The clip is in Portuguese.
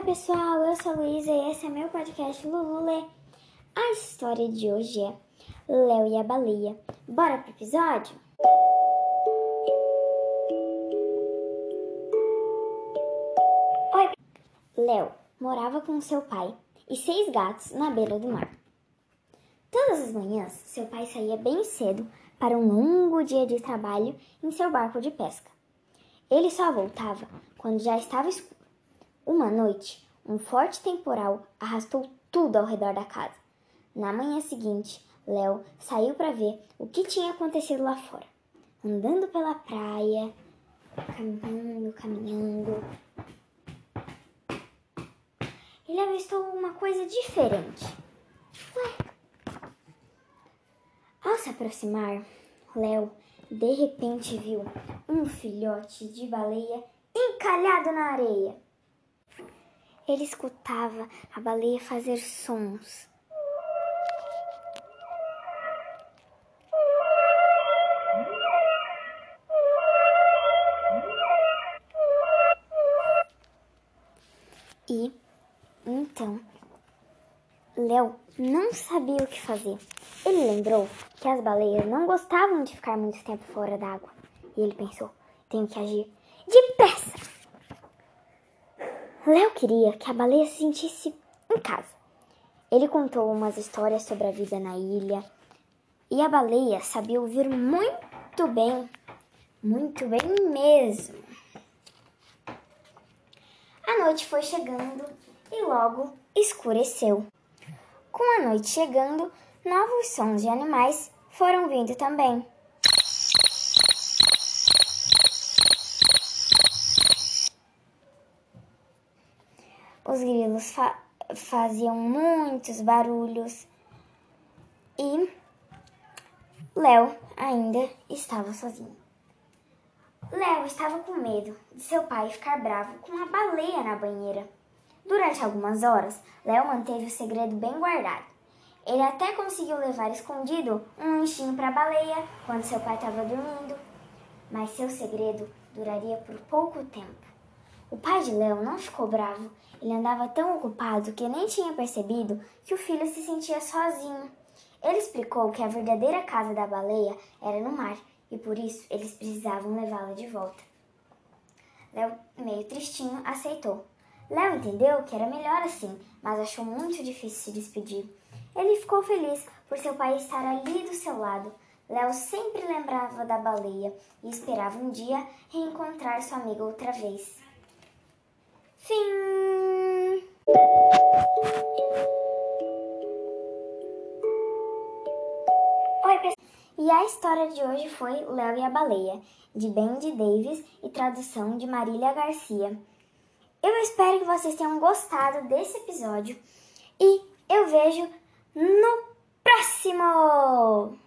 Oi, pessoal, eu sou a Luísa e esse é meu podcast Lulu Lê. A história de hoje é Léo e a Baleia. Bora pro episódio? Oi, Léo morava com seu pai e seis gatos na beira do mar. Todas as manhãs, seu pai saía bem cedo para um longo dia de trabalho em seu barco de pesca. Ele só voltava quando já estava escuro. Uma noite, um forte temporal arrastou tudo ao redor da casa. Na manhã seguinte, Léo saiu para ver o que tinha acontecido lá fora. Andando pela praia, caminhando, caminhando. Ele avistou uma coisa diferente. Ué? Ao se aproximar, Léo de repente viu um filhote de baleia encalhado na areia. Ele escutava a baleia fazer sons. E então Léo não sabia o que fazer. Ele lembrou que as baleias não gostavam de ficar muito tempo fora d'água. E ele pensou: tenho que agir depressa. Léo queria que a baleia se sentisse em casa. Ele contou umas histórias sobre a vida na ilha e a baleia sabia ouvir muito bem, muito bem mesmo. A noite foi chegando e logo escureceu. Com a noite chegando, novos sons de animais foram vindo também. Os grilos fa faziam muitos barulhos e Léo ainda estava sozinho. Léo estava com medo de seu pai ficar bravo com uma baleia na banheira. Durante algumas horas, Léo manteve o segredo bem guardado. Ele até conseguiu levar escondido um lanchinho para a baleia quando seu pai estava dormindo, mas seu segredo duraria por pouco tempo. O pai de Léo não ficou bravo. Ele andava tão ocupado que nem tinha percebido que o filho se sentia sozinho. Ele explicou que a verdadeira casa da baleia era no mar e por isso eles precisavam levá-la de volta. Léo, meio tristinho, aceitou. Léo entendeu que era melhor assim, mas achou muito difícil se despedir. Ele ficou feliz por seu pai estar ali do seu lado. Léo sempre lembrava da baleia e esperava um dia reencontrar sua amiga outra vez. Fim! Oi, pessoal! E a história de hoje foi Léo e a Baleia, de Bendy Davis e tradução de Marília Garcia. Eu espero que vocês tenham gostado desse episódio e eu vejo no próximo!